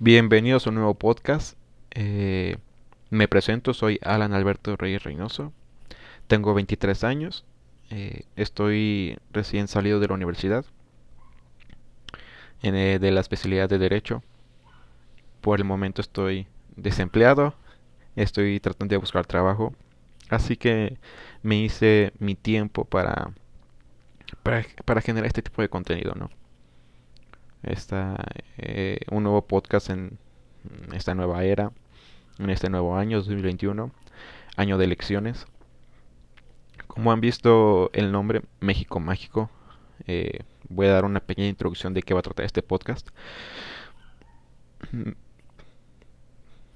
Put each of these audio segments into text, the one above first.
Bienvenidos a un nuevo podcast. Eh, me presento, soy Alan Alberto Reyes Reynoso. Tengo 23 años. Eh, estoy recién salido de la universidad en, eh, de la especialidad de Derecho. Por el momento estoy desempleado. Estoy tratando de buscar trabajo. Así que me hice mi tiempo para, para, para generar este tipo de contenido, ¿no? Esta, eh, un nuevo podcast en esta nueva era, en este nuevo año 2021, año de elecciones. Como han visto el nombre México Mágico, eh, voy a dar una pequeña introducción de qué va a tratar este podcast.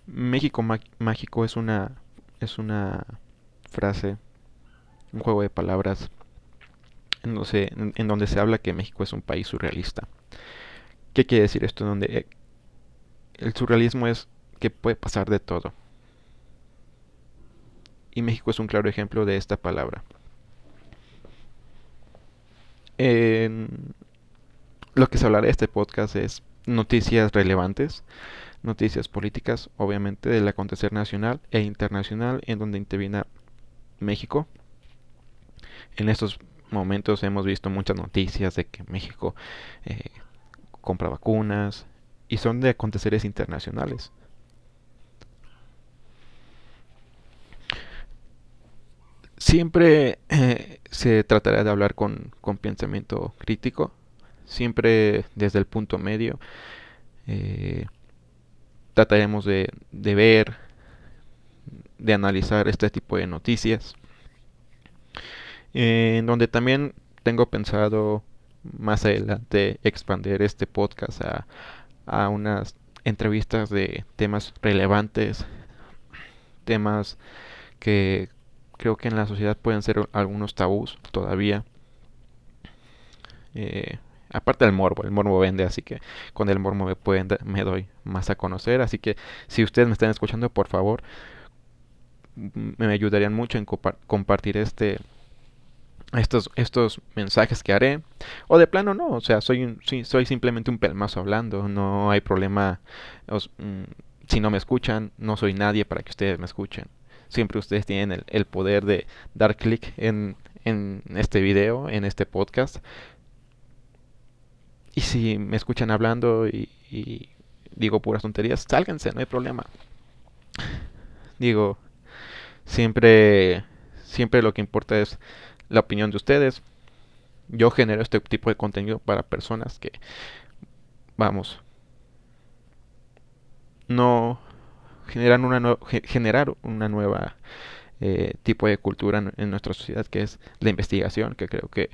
México Mágico es una es una frase, un juego de palabras en donde, en donde se habla que México es un país surrealista. ¿Qué quiere decir esto? Donde eh, el surrealismo es que puede pasar de todo. Y México es un claro ejemplo de esta palabra. lo que se hablará de este podcast es noticias relevantes, noticias políticas, obviamente, del acontecer nacional e internacional en donde interviene México. En estos momentos hemos visto muchas noticias de que México eh, compra vacunas y son de aconteceres internacionales. Siempre eh, se tratará de hablar con, pensamiento crítico, siempre desde el punto medio. Eh, trataremos de, de ver, de analizar este tipo de noticias. en donde también tengo pensado más adelante expandir este podcast a, a unas entrevistas de temas relevantes, temas que creo que en la sociedad pueden ser algunos tabús todavía. Eh, aparte del morbo, el morbo vende, así que con el morbo me, pueden, me doy más a conocer. Así que si ustedes me están escuchando, por favor, me ayudarían mucho en compartir este estos, estos mensajes que haré. O de plano no, o sea, soy, un, soy simplemente un pelmazo hablando, no hay problema. Mm, si no me escuchan, no soy nadie para que ustedes me escuchen. Siempre ustedes tienen el, poder de dar clic en, en este video, en este podcast. Y si me escuchan hablando y, y digo puras tonterías, sálganse, no hay problema. Digo, siempre, siempre lo que importa es la opinión de ustedes. Yo genero este tipo de contenido para personas que, vamos, no generan una generar una nueva eh, tipo de cultura en, nuestra sociedad que es la investigación que creo que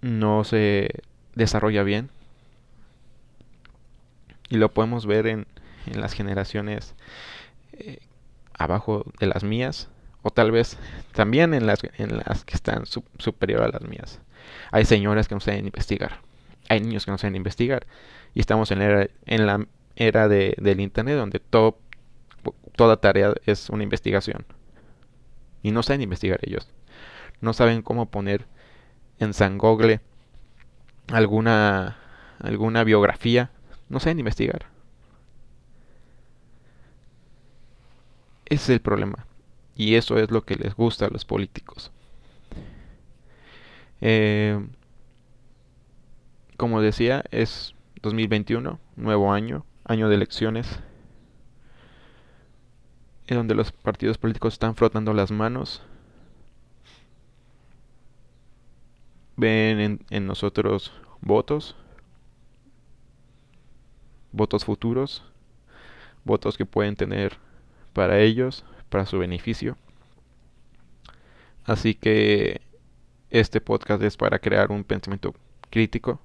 no se desarrolla bien y lo podemos ver en, en las generaciones eh, abajo de las mías o tal vez también en las, en las que están superior a las mías. Hay señoras que no saben investigar, hay niños que no saben investigar, y estamos en la era, en la era de, del Internet donde todo, toda tarea es una investigación. Y no saben investigar ellos. No saben cómo poner en San Google alguna, alguna biografía. No saben investigar. Ese es el problema. Y eso es lo que les gusta a los políticos. Eh, como decía, es 2021, nuevo año, año de elecciones, en donde los partidos políticos están frotando las manos. Ven en, en nosotros votos, votos futuros, votos que pueden tener para ellos, para su beneficio. Así que este podcast es para crear un pensamiento crítico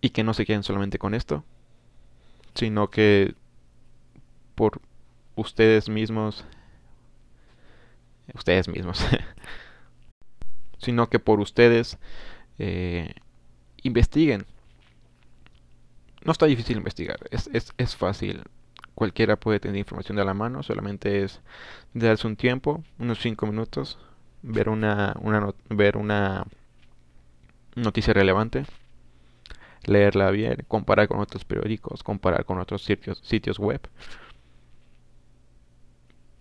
y que no se queden solamente con esto, sino que por ustedes mismos, ustedes mismos, sino que por ustedes eh, investiguen. No está difícil investigar, es, es, es fácil cualquiera puede tener información de la mano, solamente es darse un tiempo, unos 5 minutos, ver una, una, ver una noticia relevante, leerla bien, comparar con otros periódicos, comparar con otros sitios, sitios web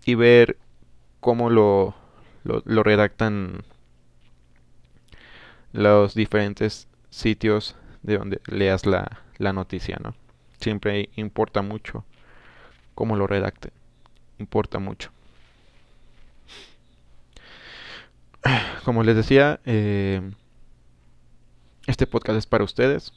y ver cómo lo, lo, redactan los diferentes sitios de donde leas la, la noticia, ¿no? Siempre importa mucho cómo lo redacten, importa mucho. Como les decía, eh, este podcast es para ustedes,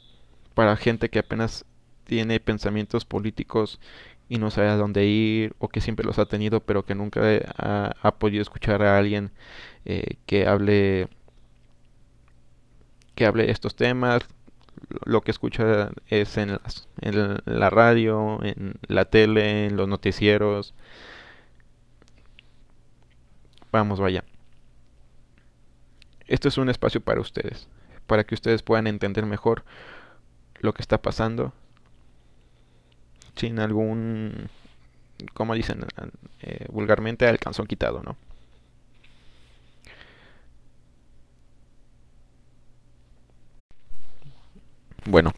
para gente que apenas tiene pensamientos políticos y no sabe a dónde ir o que siempre los ha tenido pero que nunca ha, podido escuchar a alguien eh, que hable que hable estos temas lo que escucha es en, en la radio en la tele en los noticieros vamos vaya esto es un espacio para ustedes para que ustedes puedan entender mejor lo que está pasando sin algún, como dicen eh, vulgarmente, al calzón quitado, ¿no? Bueno,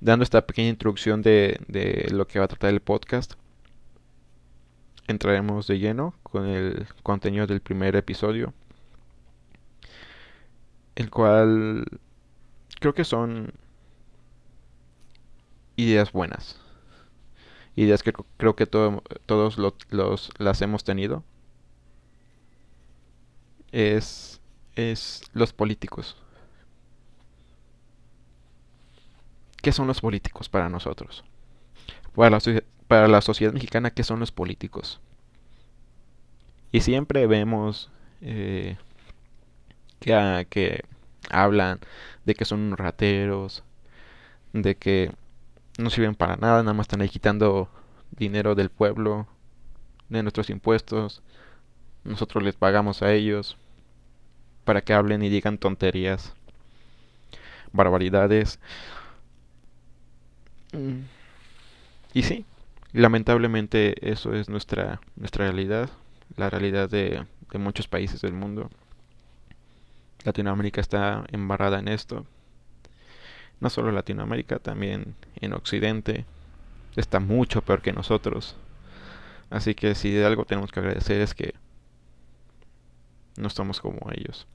dando esta pequeña introducción de, de lo que va a tratar el podcast, entraremos de lleno con el contenido del primer episodio, el cual creo que son ideas buenas ideas que creo que todos los, las hemos tenido es, es los políticos. ¿Qué son los políticos para nosotros? Para la, para la sociedad mexicana, ¿qué son los políticos? Y siempre vemos eh, que, que hablan de que son rateros, de que no sirven para nada, nada más están ahí quitando dinero del pueblo, de nuestros impuestos. Nosotros les pagamos a ellos para que hablen y digan tonterías, barbaridades. Mm. Y sí, lamentablemente eso es nuestra, nuestra realidad, la realidad de, de muchos países del mundo. Latinoamérica está embarrada en esto no solo Latinoamérica, también en Occidente, está mucho peor que nosotros. Así que si de algo tenemos que agradecer es que no estamos como ellos.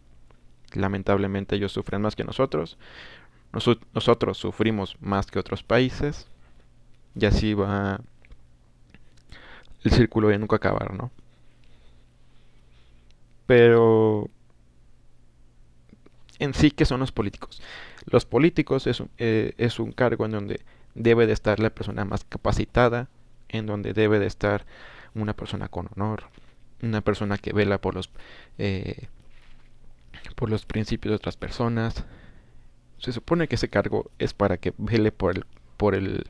Lamentablemente ellos sufren más que nosotros. Nosotros sufrimos más que otros países. Y así va el círculo de nunca acabar, ¿no? Pero en sí, ¿qué son los políticos? Los políticos es, eh, es un cargo en donde debe de estar la persona más capacitada, en donde debe de estar una persona con honor, una persona que vela por los eh, por los principios de otras personas. Se supone que ese cargo es para que vele por el por el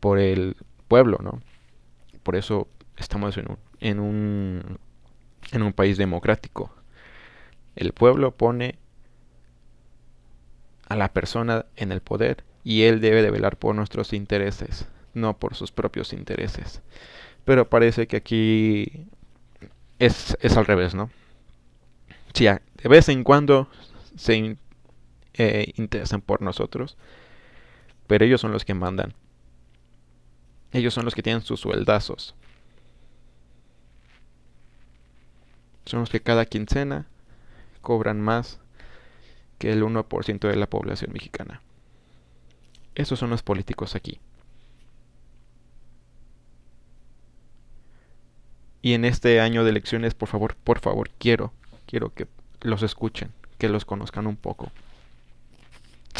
por el pueblo, ¿no? Por eso estamos en un en un en un país democrático. El pueblo pone a la persona en el poder y él debe de velar por nuestros intereses, no por sus propios intereses. Pero parece que aquí es, es al revés, ¿no? Si de vez en cuando se eh, interesan por nosotros, pero ellos son los que mandan. Ellos son los que tienen sus sueldazos. Son los que cada quincena cobran más que el 1% de la población mexicana. Esos son los políticos aquí. Y en este año de elecciones, por favor, por favor, quiero, quiero que los escuchen, que los conozcan un poco.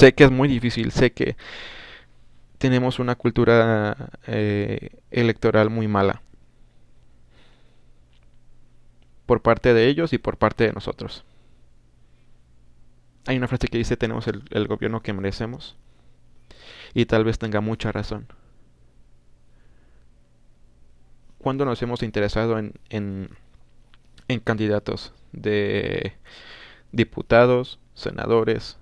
Sé que es muy difícil, sé que tenemos una cultura eh, electoral muy mala. Por parte de ellos y por parte de nosotros. Hay una frase que dice tenemos el, gobierno que merecemos. Y tal vez tenga mucha razón. Cuando nos hemos interesado en, en candidatos de diputados, senadores,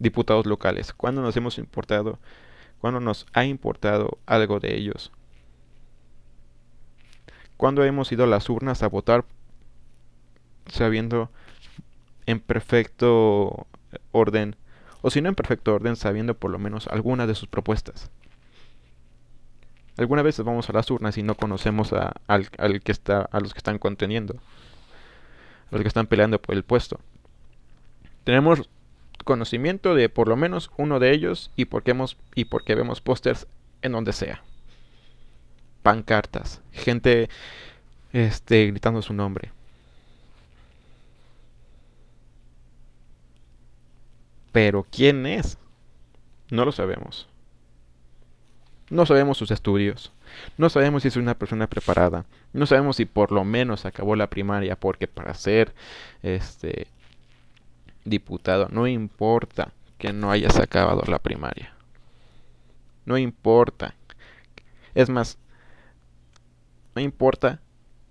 diputados locales? cuando nos hemos importado? cuando nos ha importado algo de ellos? cuando hemos ido a las urnas a votar sabiendo en perfecto orden o si no en perfecto orden, sabiendo por lo menos algunas de sus propuestas. Algunas veces vamos a las urnas y no conocemos a, al, que está, a los que están conteniendo, a los que están peleando por el puesto. Tenemos conocimiento de por lo menos uno de ellos y porque, hemos, y porque vemos pósters en donde sea. Pancartas, gente este, gritando su nombre. Pero ¿quién es? No lo sabemos. No sabemos sus estudios. No sabemos si es una persona preparada. No sabemos si por lo menos acabó la primaria porque para ser este diputado no importa que no hayas acabado la primaria. No importa. Es más, no importa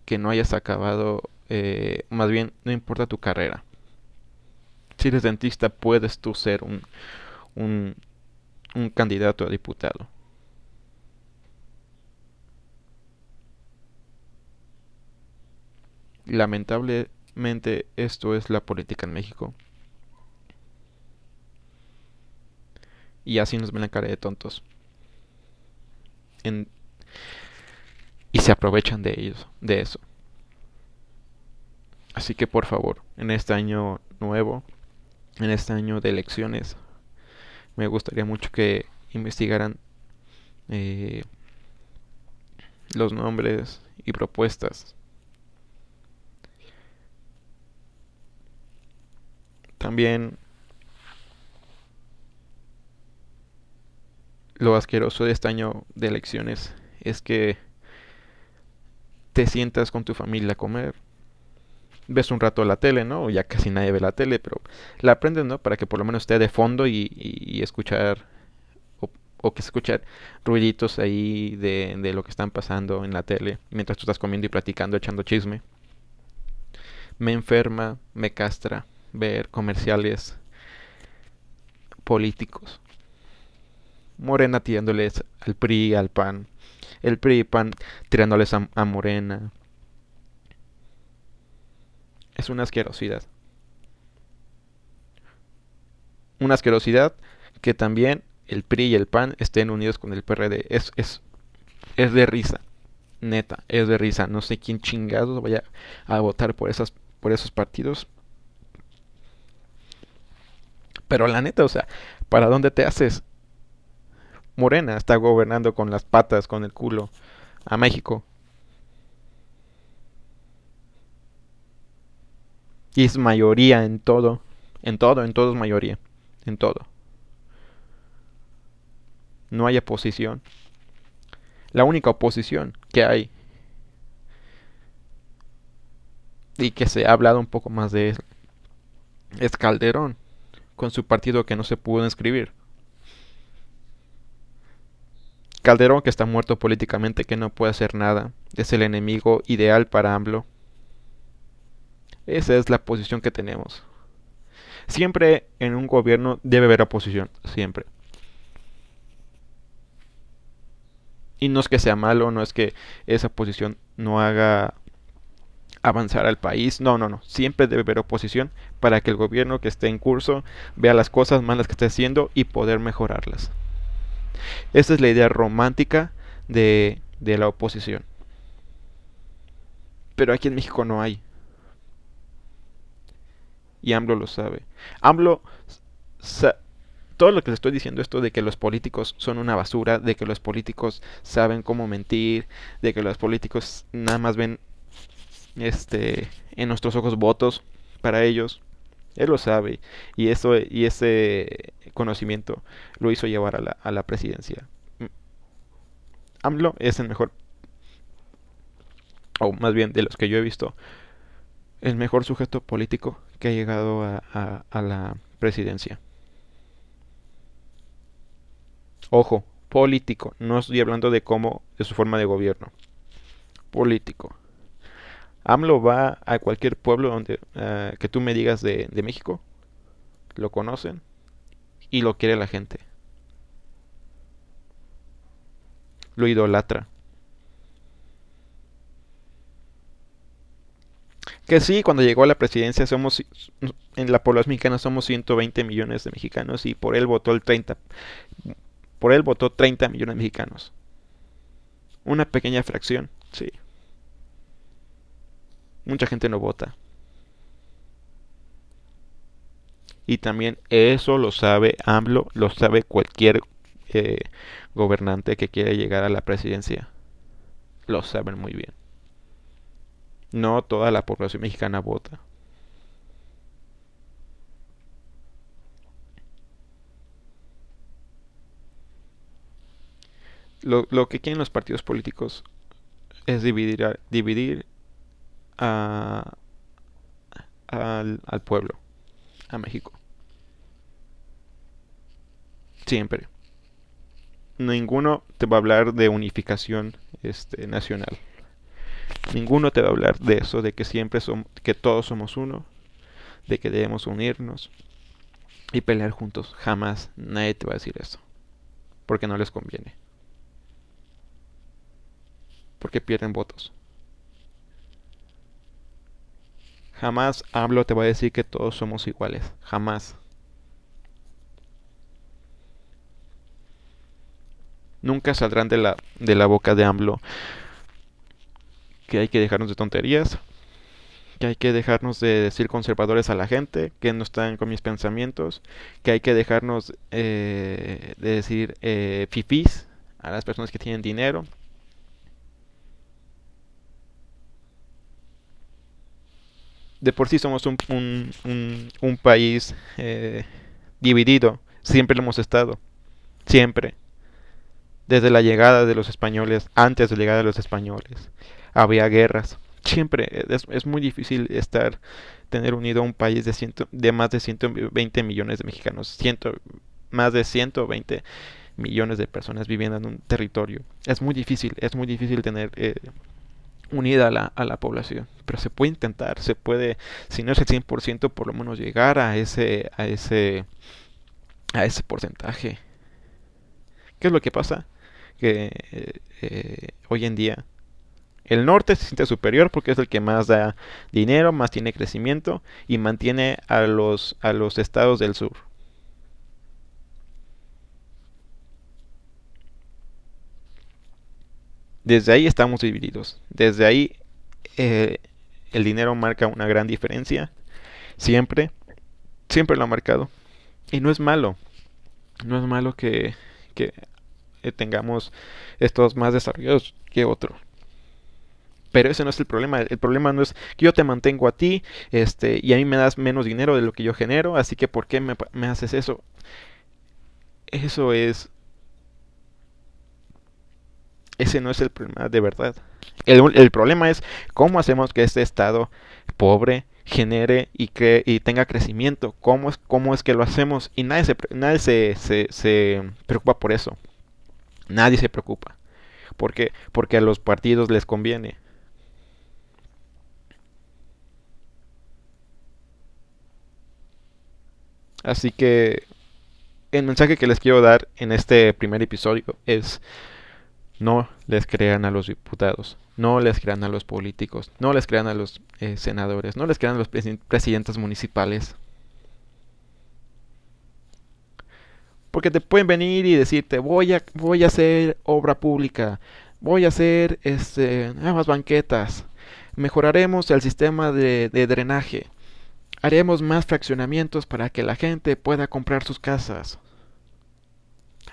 que no hayas acabado, eh, más bien, no importa tu carrera. Si eres dentista, puedes tú ser un, un, un candidato a diputado. Lamentablemente esto es la política en México. Y así nos ven la cara de tontos. y se aprovechan de ellos, de eso. Así que por favor, en este año nuevo, en este año de elecciones, me gustaría mucho que investigaran eh, los nombres y propuestas También lo asqueroso de este año de elecciones es que te sientas con tu familia a comer. Ves un rato la tele, ¿no? Ya casi nadie ve la tele, pero la aprendes, ¿no? Para que por lo menos esté de fondo y, escuchar o, que escuchar ruiditos ahí de, de lo que están pasando en la tele mientras tú estás comiendo y platicando, echando chisme. Me enferma, me castra, ver comerciales políticos. Morena tirándoles al PRI, al PAN. El PRI y PAN tirándoles a, Morena. Es una asquerosidad. Una asquerosidad que también el PRI y el PAN estén unidos con el PRD. Es, es, es de risa. Neta, es de risa. No sé quién chingados vaya a votar por, esas, por esos partidos. Pero la neta, o sea, ¿para dónde te haces? Morena está gobernando con las patas, con el culo, a México. Y es mayoría en todo. En todo, en todo es mayoría. En todo. No hay oposición. La única oposición que hay y que se ha hablado un poco más de eso es Calderón con su partido que no se pudo inscribir. Calderón, que está muerto políticamente, que no puede hacer nada, es el enemigo ideal para AMLO. Esa es la posición que tenemos. Siempre en un gobierno debe haber oposición, siempre. Y no es que sea malo, no es que esa posición no haga avanzar al país. No, no, no. Siempre debe haber oposición para que el gobierno que esté en curso vea las cosas malas que esté haciendo y poder mejorarlas. Esa es la idea romántica de, de la oposición. Pero aquí en México no hay. Y AMLO lo sabe. AMLO todo lo que le estoy diciendo esto de que los políticos son una basura, de que los políticos saben cómo mentir, de que los políticos nada más ven este, en nuestros ojos votos para ellos. Él lo sabe y eso y ese conocimiento lo hizo llevar a la, a la presidencia. Mm. AMLO es el mejor, o más bien de los que yo he visto, el mejor sujeto político que ha llegado a, a la presidencia. Ojo, político, no estoy hablando de cómo, de su forma de gobierno. Político. AMLO va a cualquier pueblo donde eh, que tú me digas de, de México, lo conocen y lo quiere la gente. Lo idolatra. Que sí, cuando llegó a la presidencia somos en la población mexicana somos 120 millones de mexicanos y por él votó el 30 por él votó 30 millones de mexicanos. Una pequeña fracción, sí. Mucha gente no vota. Y también eso lo sabe AMLO, lo sabe cualquier eh, gobernante que quiera llegar a la presidencia. Lo saben muy bien. No toda la población mexicana vota. Lo, que quieren los partidos políticos es dividir, dividir a, al, al pueblo, a México. Siempre. Ninguno te va a hablar de unificación este, nacional. Ninguno te va a hablar de eso, de que siempre somos, que todos somos uno, de que debemos unirnos y pelear juntos. Jamás nadie te va a decir eso, porque no les conviene. Porque pierden votos. Jamás hablo te va a decir que todos somos iguales. Jamás. Nunca saldrán de la, de la boca de AMLO que hay que dejarnos de tonterías, que hay que dejarnos de decir conservadores a la gente, que no están con mis pensamientos, que hay que dejarnos eh, de decir eh, fifís a las personas que tienen dinero. De por sí somos un, un, un, país eh, dividido, siempre lo hemos estado, siempre desde la llegada de los españoles, antes de la llegada de los españoles había guerras. Siempre es, muy difícil estar, tener unido a un país de, ciento, de más de 120 millones de mexicanos, ciento, más de 120 millones de personas viviendo en un territorio. Es muy difícil, es muy difícil tener eh, unida a la, a la población, pero se puede intentar, se puede, si no es el 100%, por lo menos llegar a ese, a ese, a ese porcentaje. ¿Qué es lo que pasa? Que eh, hoy en día el norte se siente superior porque es el que más da dinero, más tiene crecimiento y mantiene a los, a los estados del sur. Desde ahí estamos divididos. Desde ahí eh, el dinero marca una gran diferencia. Siempre. Siempre lo ha marcado. Y no es malo. No es malo que, que tengamos estos más desarrollados que otros. Pero ese no es el problema. El problema no es que yo te mantengo a ti este, y a mí me das menos dinero de lo que yo genero, así que ¿por qué me, haces eso? Eso es... Ese no es el problema de verdad. El, problema es cómo hacemos que este Estado pobre genere y, que, y tenga crecimiento. ¿Cómo es, cómo es que lo hacemos? Y nadie, se, nadie se, se, se preocupa por eso. Nadie se preocupa. ¿Por qué? Porque a los partidos les conviene. Así que el mensaje que les quiero dar en este primer episodio es no les crean a los diputados, no les crean a los políticos, no les crean a los eh, senadores, no les crean a los presidentes municipales. Porque te pueden venir y decirte, voy a, voy a hacer obra pública, voy a hacer este, nuevas banquetas, mejoraremos el sistema de drenaje, Haremos más fraccionamientos para que la gente pueda comprar sus casas.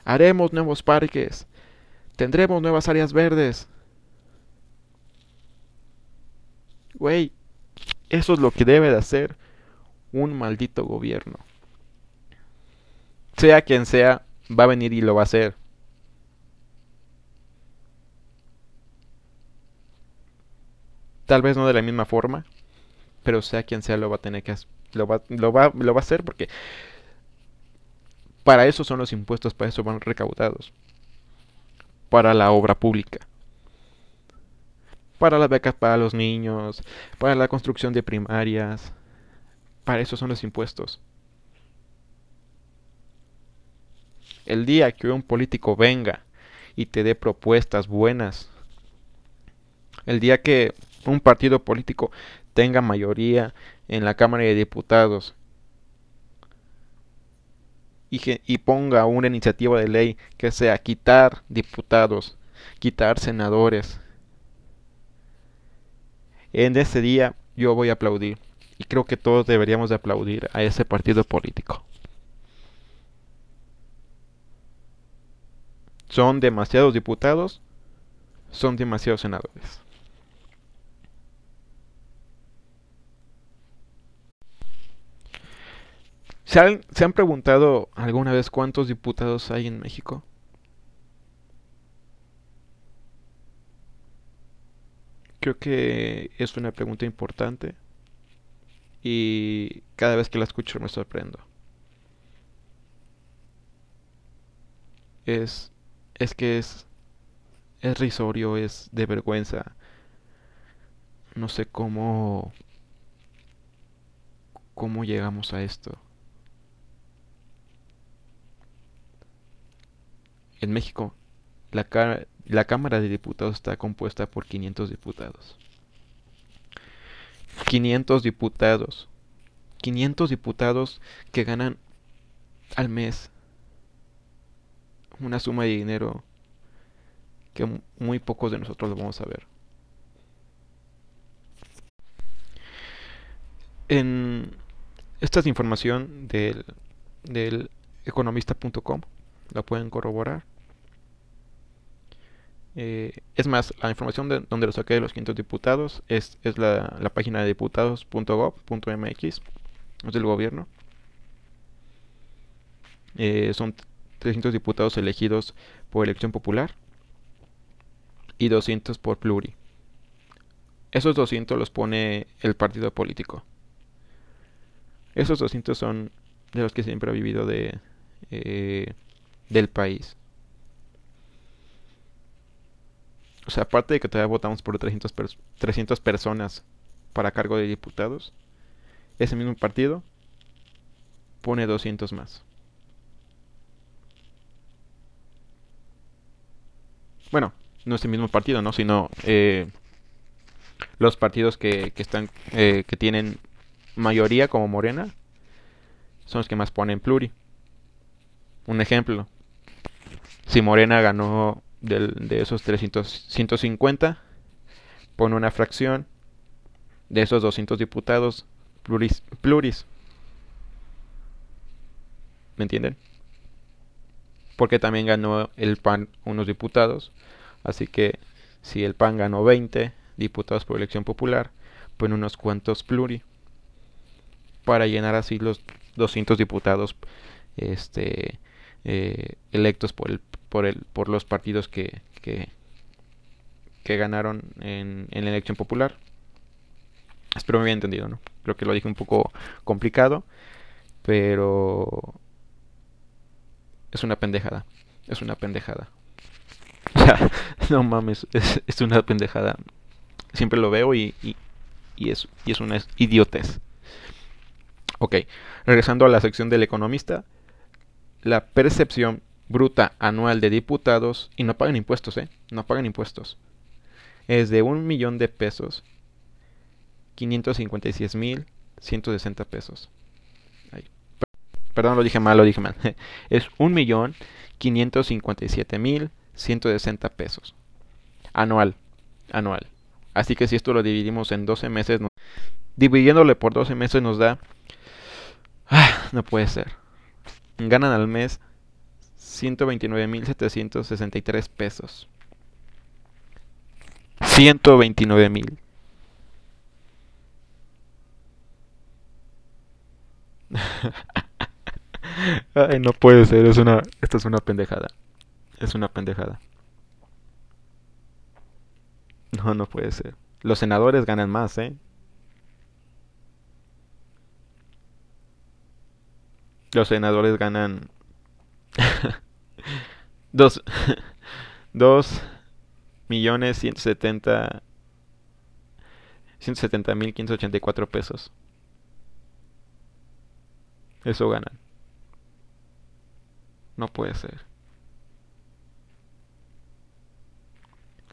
Haremos nuevos parques. Tendremos nuevas áreas verdes. Güey, eso es lo que debe de hacer un maldito gobierno. Sea quien sea, va a venir y lo va a hacer. Tal vez no de la misma forma, pero sea quien sea lo va a tener que lo va, lo va, lo va a hacer porque para eso son los impuestos, para eso van recaudados. Para la obra pública. Para las becas para los niños, para la construcción de primarias. Para eso son los impuestos. El día que un político venga y te dé propuestas buenas, el día que un partido político tenga mayoría en la Cámara de Diputados y, y ponga una iniciativa de ley que sea quitar diputados, quitar senadores, en ese día yo voy a aplaudir y creo que todos deberíamos de aplaudir a ese partido político. Son demasiados diputados, son demasiados senadores. ¿Se han, ¿Se han, preguntado alguna vez cuántos diputados hay en México? Creo que es una pregunta importante y cada vez que la escucho me sorprendo. Es es que es es risorio, es de vergüenza. No sé cómo cómo llegamos a esto. En México, la, la Cámara de Diputados está compuesta por 500 diputados. 500 diputados. 500 diputados que ganan al mes una suma de dinero que muy pocos de nosotros lo vamos a ver. En esta es información del, del economista.com, la pueden corroborar. Eh, es más, la información de donde lo saqué de los 500 diputados es, es la, la página de diputados.gov.mx, es del gobierno. Eh, son 300 diputados elegidos por elección popular y 200 por pluri. Esos 200 los pone el partido político. Esos 200 son de los que siempre ha vivido de, eh, del país. O sea, aparte de que todavía votamos por 300, 300 personas para cargo de diputados, ese mismo partido pone 200 más. Bueno, no ese mismo partido, ¿no? Sino eh, los partidos que, que están, eh, que tienen mayoría como Morena, son los que más ponen pluri. Un ejemplo, si Morena ganó de esos 300, 150, pone una fracción de esos 200 diputados pluris, pluris. ¿Me entienden? Porque también ganó el PAN unos diputados. Así que si el PAN ganó 20 diputados por elección popular, pone unos cuantos pluri. Para llenar así los 200 diputados este, eh, electos por el por, el, por los partidos que, que, ganaron en, en la elección popular. Espero me haya entendido, ¿no? Creo que lo dije un poco complicado, pero es una pendejada. Es una pendejada. no mames, es, una pendejada. Siempre lo veo y, y, y, es, y es una idiotez. Ok, regresando a la sección del economista, la percepción bruta anual de diputados y no pagan impuestos, ¿eh? No pagan impuestos. Es de un millón de pesos. 556 mil 160 pesos. perdón, lo dije mal, lo dije mal. es un millón 557 mil 160 pesos. Anual. Anual. Así que si esto lo dividimos en 12 meses, dividiéndole por 12 meses nos da... Ah, no puede ser. Ganan al mes 129.763 pesos. 129.000. Ay, no puede ser, es una esto es una pendejada. Es una pendejada. No, no puede ser. Los senadores ganan más, ¿eh? Los senadores ganan dos, dos millones ciento setenta ciento setenta mil quince ochenta y cuatro pesos. Eso ganan. No puede ser.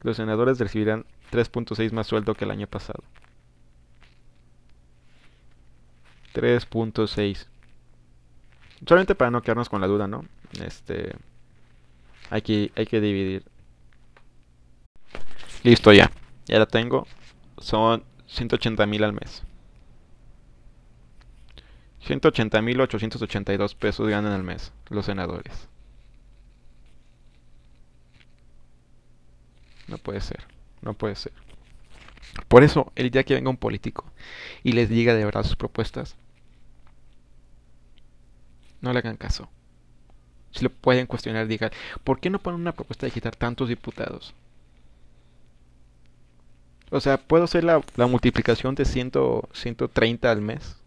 Los senadores recibirán 3.6 más sueldo que el año pasado. 3.6. Solamente para no quedarnos con la duda, ¿no? Este. Hay que, hay que dividir. Listo ya. Ya la tengo. Son 180 mil al mes. 180 mil 882 pesos ganan al mes los senadores. No puede ser. No puede ser. Por eso, el día que venga un político y les diga de verdad sus propuestas, no le hagan caso. Si lo pueden cuestionar, digan, ¿por qué no ponen una propuesta de quitar tantos diputados? O sea, ¿puedo hacer la, multiplicación de 100, 130 al mes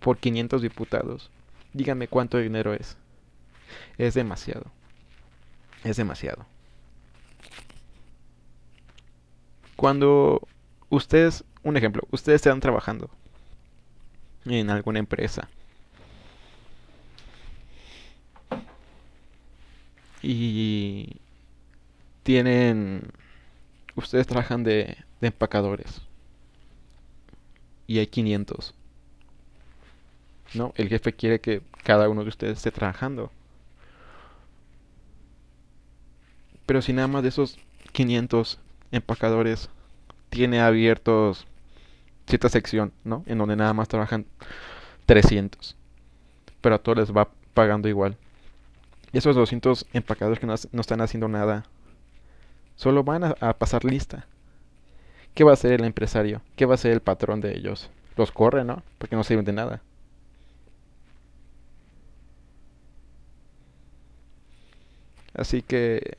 por 500 diputados? Díganme cuánto dinero es. Es demasiado. Es demasiado. Cuando ustedes, un ejemplo, ustedes están trabajando en alguna empresa y tienen, ustedes trabajan de, de empacadores y hay 500. ¿No? El jefe quiere que cada uno de ustedes esté trabajando. Pero si nada más de esos 500 empacadores tiene abiertos cierta sección, ¿no? En donde nada más trabajan 300. Pero a todos les va pagando igual. Y esos 200 empacadores que no, están haciendo nada, solo van a, a, pasar lista. ¿Qué va a hacer el empresario? ¿Qué va a hacer el patrón de ellos? Los corre, ¿no? Porque no sirven de nada. Así que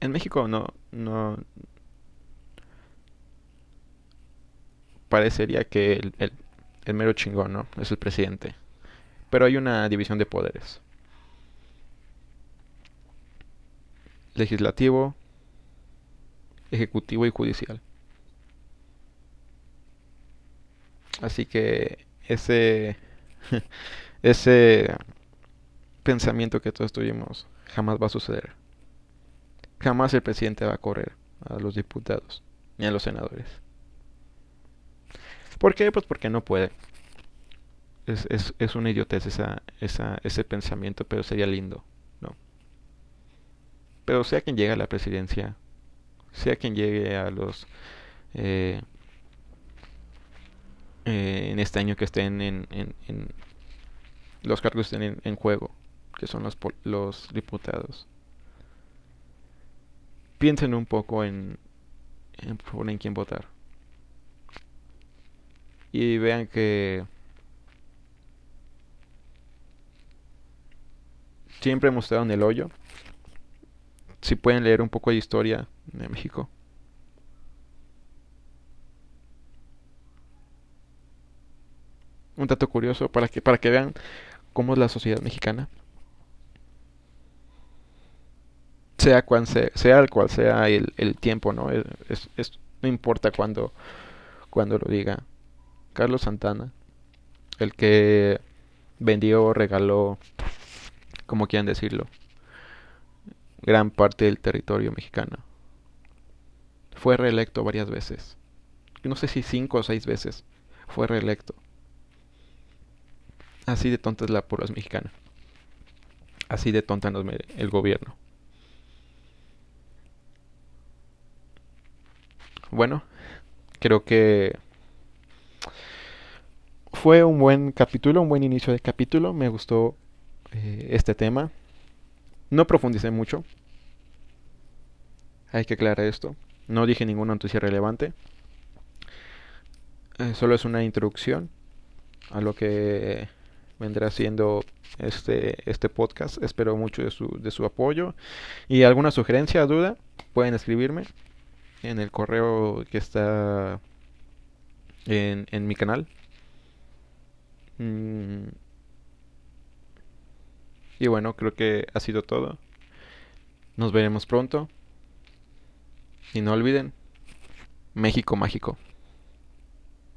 en México no, no parecería que el, el, mero chingón, ¿no? Es el presidente. Pero hay una división de poderes. Legislativo, ejecutivo y judicial. Así que ese ese pensamiento que todos tuvimos jamás va a suceder. Jamás el presidente va a correr a los diputados ni a los senadores. ¿Por qué? Pues porque no puede. Es, es, es una idiotez ese pensamiento, pero sería lindo, ¿no? Pero sea quien llegue a la presidencia, sea quien llegue a los... Eh, eh, en este año que estén en, en, en los cargos estén en, en, juego, que son los, los diputados piensen un poco en, en, en quién votar. Y vean que siempre en el hoyo. Si pueden leer un poco de historia de México. Un dato curioso para que, para que vean cómo es la sociedad mexicana. sea cual sea, sea el cual sea el, el tiempo, ¿no? Es, es, no importa cuándo cuando lo diga. Carlos Santana, el que vendió, regaló, como quieran decirlo, gran parte del territorio mexicano. Fue reelecto varias veces. No sé si cinco o seis veces fue reelecto. Así de tonta es la población mexicana. Así de tonta nos el gobierno. bueno, creo que fue un buen capítulo, un buen inicio de capítulo. Me gustó eh, este tema. No profundicé mucho. Hay que aclarar esto. No dije ninguna noticia relevante. Eh, solo es una introducción a lo que vendrá siendo este, este podcast. Espero mucho de su, de su apoyo. Y alguna sugerencia, duda, pueden escribirme en el correo que está en, en mi canal. Mm. Y bueno, creo que ha sido todo. Nos veremos pronto. Y no olviden, México mágico.